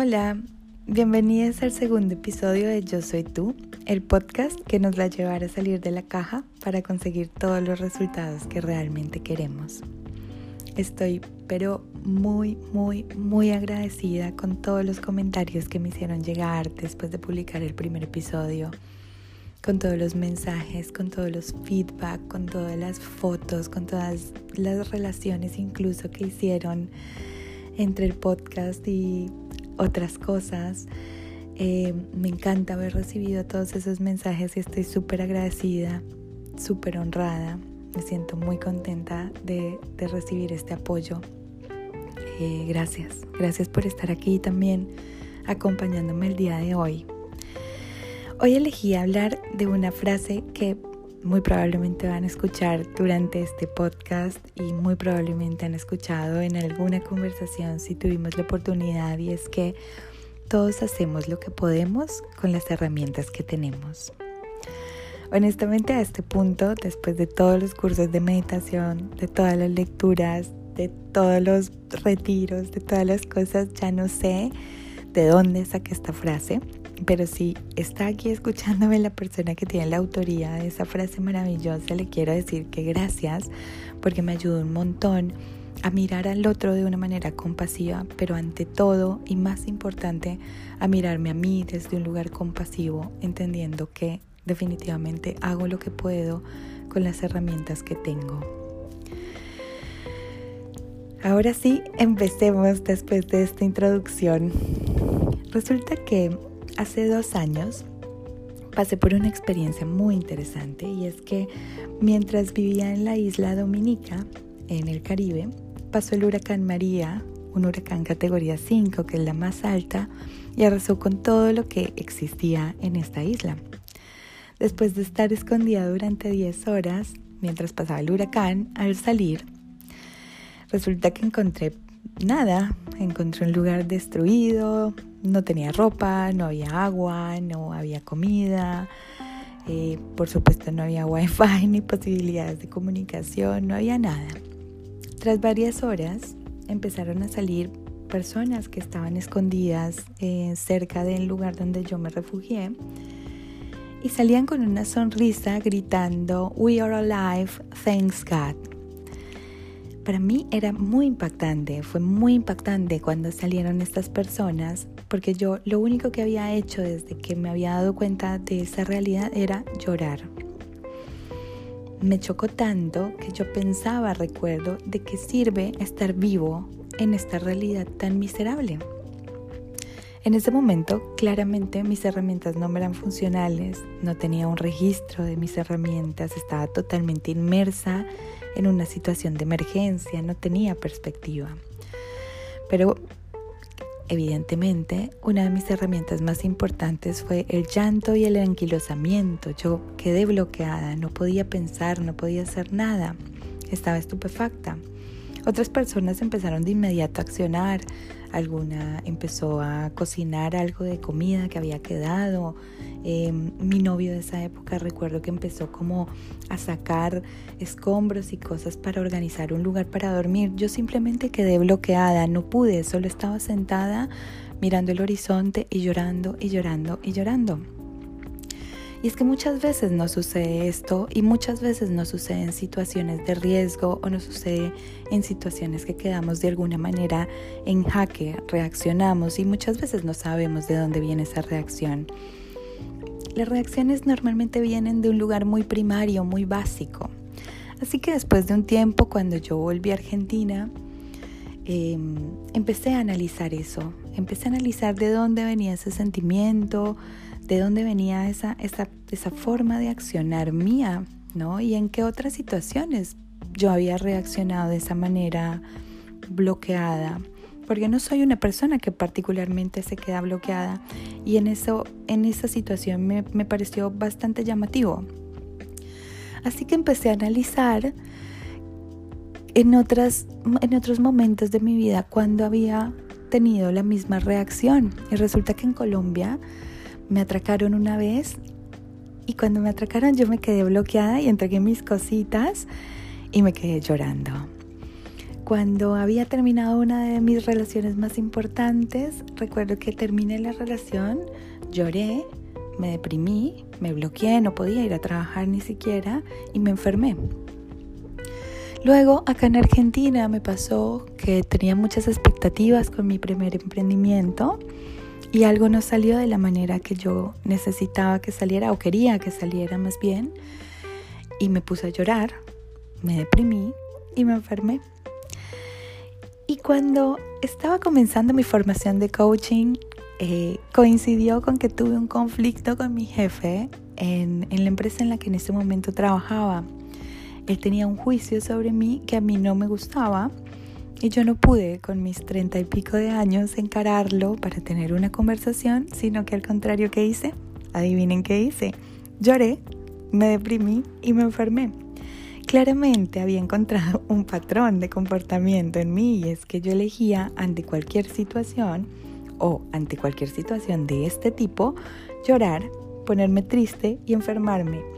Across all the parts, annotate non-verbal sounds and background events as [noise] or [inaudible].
Hola, bienvenidos al segundo episodio de Yo Soy Tú, el podcast que nos va a llevar a salir de la caja para conseguir todos los resultados que realmente queremos. Estoy pero muy, muy, muy agradecida con todos los comentarios que me hicieron llegar después de publicar el primer episodio, con todos los mensajes, con todos los feedback, con todas las fotos, con todas las relaciones incluso que hicieron entre el podcast y otras cosas. Eh, me encanta haber recibido todos esos mensajes y estoy súper agradecida, súper honrada. Me siento muy contenta de, recibir este apoyo. Eh, gracias, gracias por estar aquí también acompañándome el día de hoy. Hoy elegí hablar de una frase que muy probablemente van a escuchar durante este podcast y muy probablemente han escuchado en alguna conversación si tuvimos la oportunidad y es que todos hacemos lo que podemos con las herramientas que tenemos. Honestamente a este punto, después de todos los cursos de meditación, de todas las lecturas, de todos los retiros, de todas las cosas, ya no sé de dónde saqué esta frase, pero si está aquí escuchándome la persona que tiene la autoría de esa frase maravillosa, le quiero decir que gracias porque me ayudó un montón a mirar al otro de una manera compasiva, pero ante todo y más importante, a mirarme a mí desde un lugar compasivo, entendiendo que definitivamente hago lo que puedo con las herramientas que tengo. Ahora sí, empecemos después de esta introducción. Resulta que hace dos años pasé por una experiencia muy interesante y es que mientras vivía en la isla Dominica, en el Caribe, pasó el huracán María, un huracán categoría 5 que es la más alta y arrasó con todo lo que existía en esta isla. Después de estar escondida durante 10 horas mientras pasaba el huracán, al salir, resulta que encontré nada, encontré un lugar destruido, no tenía ropa, no había agua, no había comida, eh, por supuesto no había wifi [laughs] ni posibilidades de comunicación, no había nada. Tras varias horas empezaron a salir personas que estaban escondidas eh, cerca del lugar donde yo me refugié y salían con una sonrisa gritando We are alive, thanks God para mí era muy impactante, fue muy impactante cuando salieron estas personas, porque yo lo único que había hecho desde que me había dado cuenta de esa realidad era llorar. Me chocó tanto que yo pensaba, recuerdo, de qué sirve estar vivo en esta realidad tan miserable. En ese momento, claramente mis herramientas no me eran funcionales, no tenía un registro de mis herramientas, estaba totalmente inmersa en una situación de emergencia, no tenía perspectiva. Pero evidentemente una de mis herramientas más importantes fue el llanto y el anquilosamiento. Yo quedé bloqueada, no podía pensar, no podía hacer nada, estaba estupefacta. Otras personas empezaron de inmediato a accionar, alguna empezó a cocinar algo de comida que había quedado. Em, mi novio de esa época recuerdo que empezó como a sacar escombros y cosas para organizar un lugar para dormir. Yo simplemente quedé bloqueada, no pude, solo estaba sentada mirando el horizonte y llorando y llorando y llorando. Y es que muchas veces no sucede esto y muchas veces no sucede en situaciones de riesgo o no sucede en situaciones que quedamos de alguna manera en jaque, reaccionamos y muchas veces no sabemos de dónde viene esa reacción. Las reacciones normalmente vienen de un lugar muy primario, muy básico. Así que después de un tiempo, cuando yo volví a Argentina, em, empecé a analizar eso, empecé a analizar de dónde venía ese sentimiento, de dónde venía esa, esa, esa forma de accionar mía, ¿no? Y en qué otras situaciones yo había reaccionado de esa manera bloqueada, porque no soy una persona que particularmente se queda bloqueada y en eso en esa situación me, me pareció bastante llamativo. Así que empecé a analizar en, otras, en otros momentos de mi vida cuando había tenido la misma reacción. Y resulta que en Colombia me atracaron una vez y cuando me atracaron yo me quedé bloqueada y entregué mis cositas y me quedé llorando. cuando había terminado una de mis relaciones más importantes, recuerdo que terminé la relación, lloré, me deprimí, me bloqueé, no podía ir a trabajar ni siquiera y me enfermé. Luego, acá en Argentina me pasó que tenía muchas expectativas con mi primer emprendimiento y algo no salió de la manera que yo necesitaba que saliera o quería que saliera más bien y me puse a llorar, me deprimí y me enfermé. Y cuando estaba comenzando mi formación de coaching, eh, coincidió con que tuve un conflicto con mi jefe en, en la empresa en la que en ese momento trabajaba. Él tenía un juicio sobre mí que a mí no me gustaba y yo no pude con mis treinta y pico de años encararlo para tener una conversación, sino que al contrario que hice, adivinen qué hice, lloré, me deprimí y me enfermé. Claramente había encontrado [laughs] un patrón de comportamiento en mí y es que yo elegía ante cualquier situación o ante cualquier situación de este tipo llorar, ponerme triste y enfermarme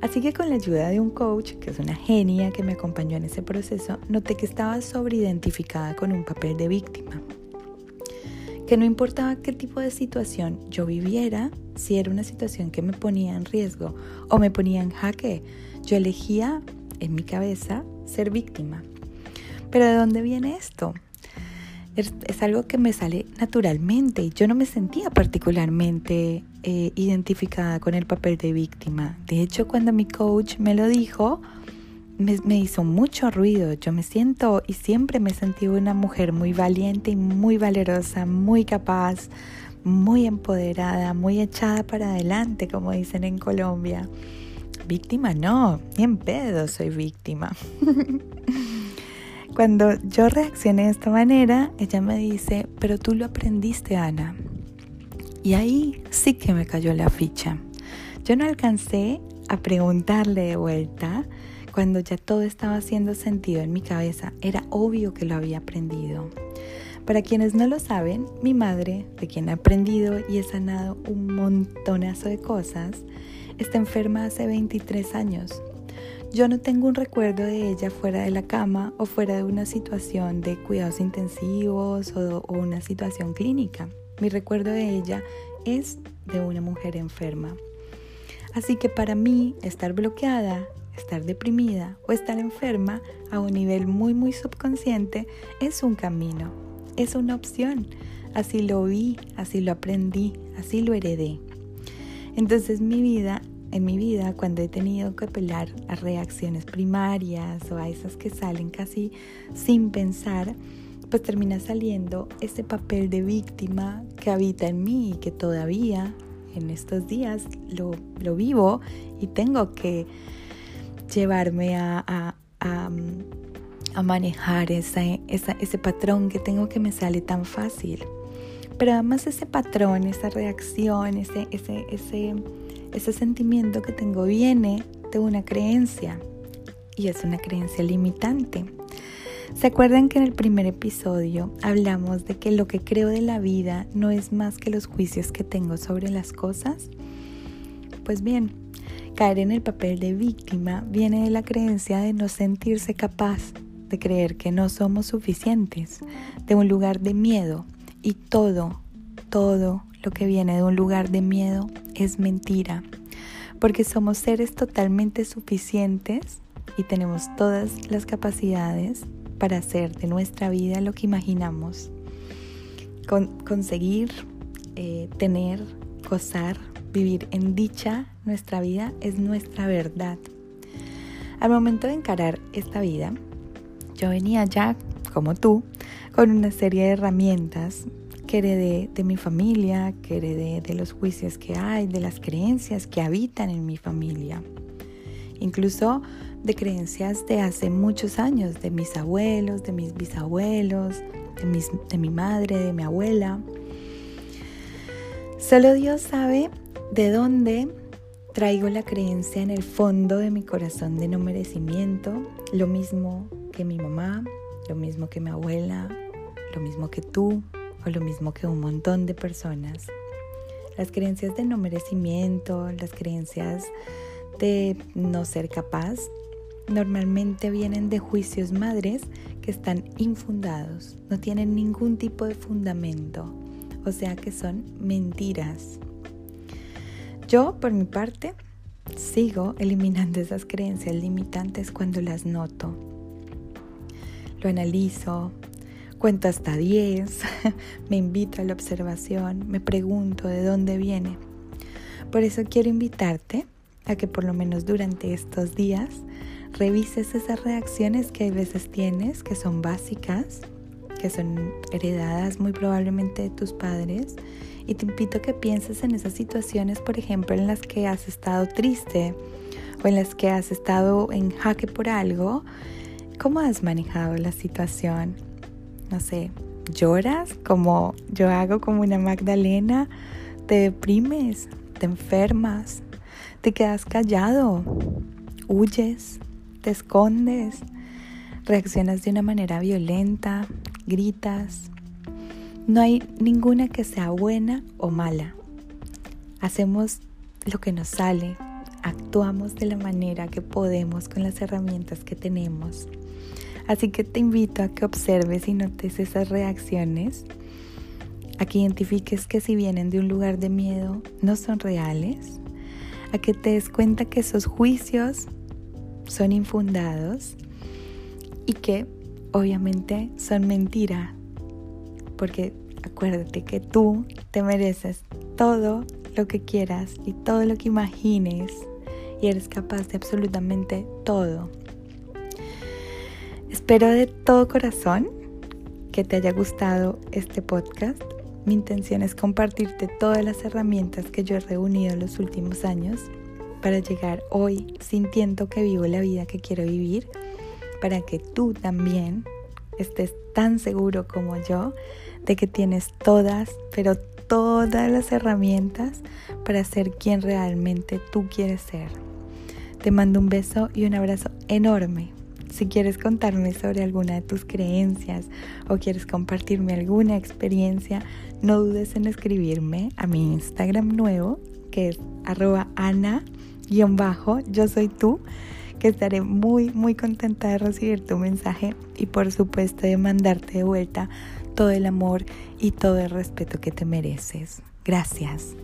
Así que con la ayuda de un coach, que es una genia que me acompañó en ese proceso, noté que estaba sobreidentificada con un papel de víctima. Que no importaba qué tipo de situación yo viviera, si era una situación que me ponía en riesgo o me ponía en jaque, yo elegía en mi cabeza ser víctima. Pero ¿de dónde viene esto? Es, algo que me sale naturalmente yo no me sentía particularmente eh, identificada con el papel de víctima. De hecho, cuando mi coach me lo dijo, me, hizo mucho ruido. Yo me siento y siempre me sentí una mujer muy valiente y muy valerosa, muy capaz, muy empoderada, muy echada para adelante, como dicen en Colombia. Víctima no, ni en pedo soy víctima. [laughs] Cuando yo reaccioné de esta manera, ella me dice, pero tú lo aprendiste, Ana. Y ahí sí que me cayó la ficha. Yo no alcancé a preguntarle de vuelta cuando ya todo estaba haciendo sentido en mi cabeza. Era obvio que lo había aprendido. Para quienes no lo saben, mi madre, de quien he aprendido y he sanado un montonazo de cosas, está enferma hace 23 años yo no tengo un recuerdo de ella fuera de la cama o fuera de una situación de cuidados intensivos o, una situación clínica. Mi recuerdo de ella es de una mujer enferma. Así que para mí estar bloqueada, estar deprimida o estar enferma a un nivel muy muy subconsciente es un camino, es una opción. Así lo vi, así lo aprendí, así lo heredé. Entonces mi vida en mi vida cuando he tenido que apelar a reacciones primarias o a esas que salen casi sin pensar, pues termina saliendo ese papel de víctima que habita en mí y que todavía en estos días lo, vivo y tengo que llevarme a, manejar ese patrón que tengo que me sale tan fácil. Pero además ese patrón, esa reacción, ese, ese, ese ese sentimiento que tengo viene de una creencia y es una creencia limitante. ¿Se acuerdan que en el primer episodio hablamos de que lo que creo de la vida no es más que los juicios que tengo sobre las cosas? Pues bien, caer en el papel de víctima viene de la creencia de no sentirse capaz, de creer que no somos suficientes, de un lugar de miedo y todo, todo lo que viene de un lugar de miedo es mentira, porque somos seres totalmente suficientes y tenemos todas las capacidades para hacer de nuestra vida lo que imaginamos. conseguir, eh, tener, gozar, vivir en dicha, nuestra vida es nuestra verdad. Al momento de encarar esta vida, yo venía ya, como tú, con una serie de herramientas que de mi familia, que de los juicios que hay, de las creencias que habitan en mi familia. Incluso de creencias de hace muchos años, de mis abuelos, de mis bisabuelos, de, de mi madre, de mi abuela. Solo Dios sabe de dónde traigo la creencia en el fondo de mi corazón de no merecimiento, lo mismo que mi mamá, lo mismo que mi abuela, lo mismo que tú, o lo mismo que un montón de personas. Las creencias de no merecimiento, las creencias de no ser capaz, normalmente vienen de juicios madres que están infundados, no tienen ningún tipo de fundamento, o sea que son mentiras. Yo, por mi parte, sigo eliminando esas creencias limitantes cuando las noto. Lo analizo, cuento hasta 10, [laughs] me invito a la observación, me pregunto de dónde viene. Por eso quiero invitarte a que por lo menos durante estos días revises esas reacciones que a veces tienes, que son básicas, que son heredadas muy probablemente de tus padres. Y te invito a que pienses en esas situaciones, por ejemplo, en las que has estado triste o en las que has estado en jaque por algo. ¿Cómo has manejado la situación? No sé, lloras como yo hago como una Magdalena, te deprimes, te enfermas, te quedas callado, huyes, te escondes, reaccionas de una manera violenta, gritas. No hay ninguna que sea buena o mala. Hacemos lo que nos sale, actuamos de la manera que podemos con las herramientas que tenemos. Así que te invito a que observes y notes esas reacciones, a que identifiques que si vienen de un lugar de miedo no son reales, a que te des cuenta que esos juicios son infundados y que obviamente son mentira, porque acuérdate que tú te mereces todo lo que quieras y todo lo que imagines y eres capaz de absolutamente todo. Espero de todo corazón que te haya gustado este podcast. Mi intención es compartirte todas las herramientas que yo he reunido en los últimos años para llegar hoy sintiendo que vivo la vida que quiero vivir, para que tú también estés tan seguro como yo de que tienes todas, pero todas las herramientas para ser quien realmente tú quieres ser. Te mando un beso y un abrazo enorme. Si quieres contarme sobre alguna de tus creencias o quieres compartirme alguna experiencia, no dudes en escribirme a mi Instagram nuevo, que es arroba ana-bajo, yo soy tú que estaré muy, muy contenta de recibir tu mensaje y por supuesto de mandarte de vuelta todo el amor y todo el respeto que te mereces. Gracias.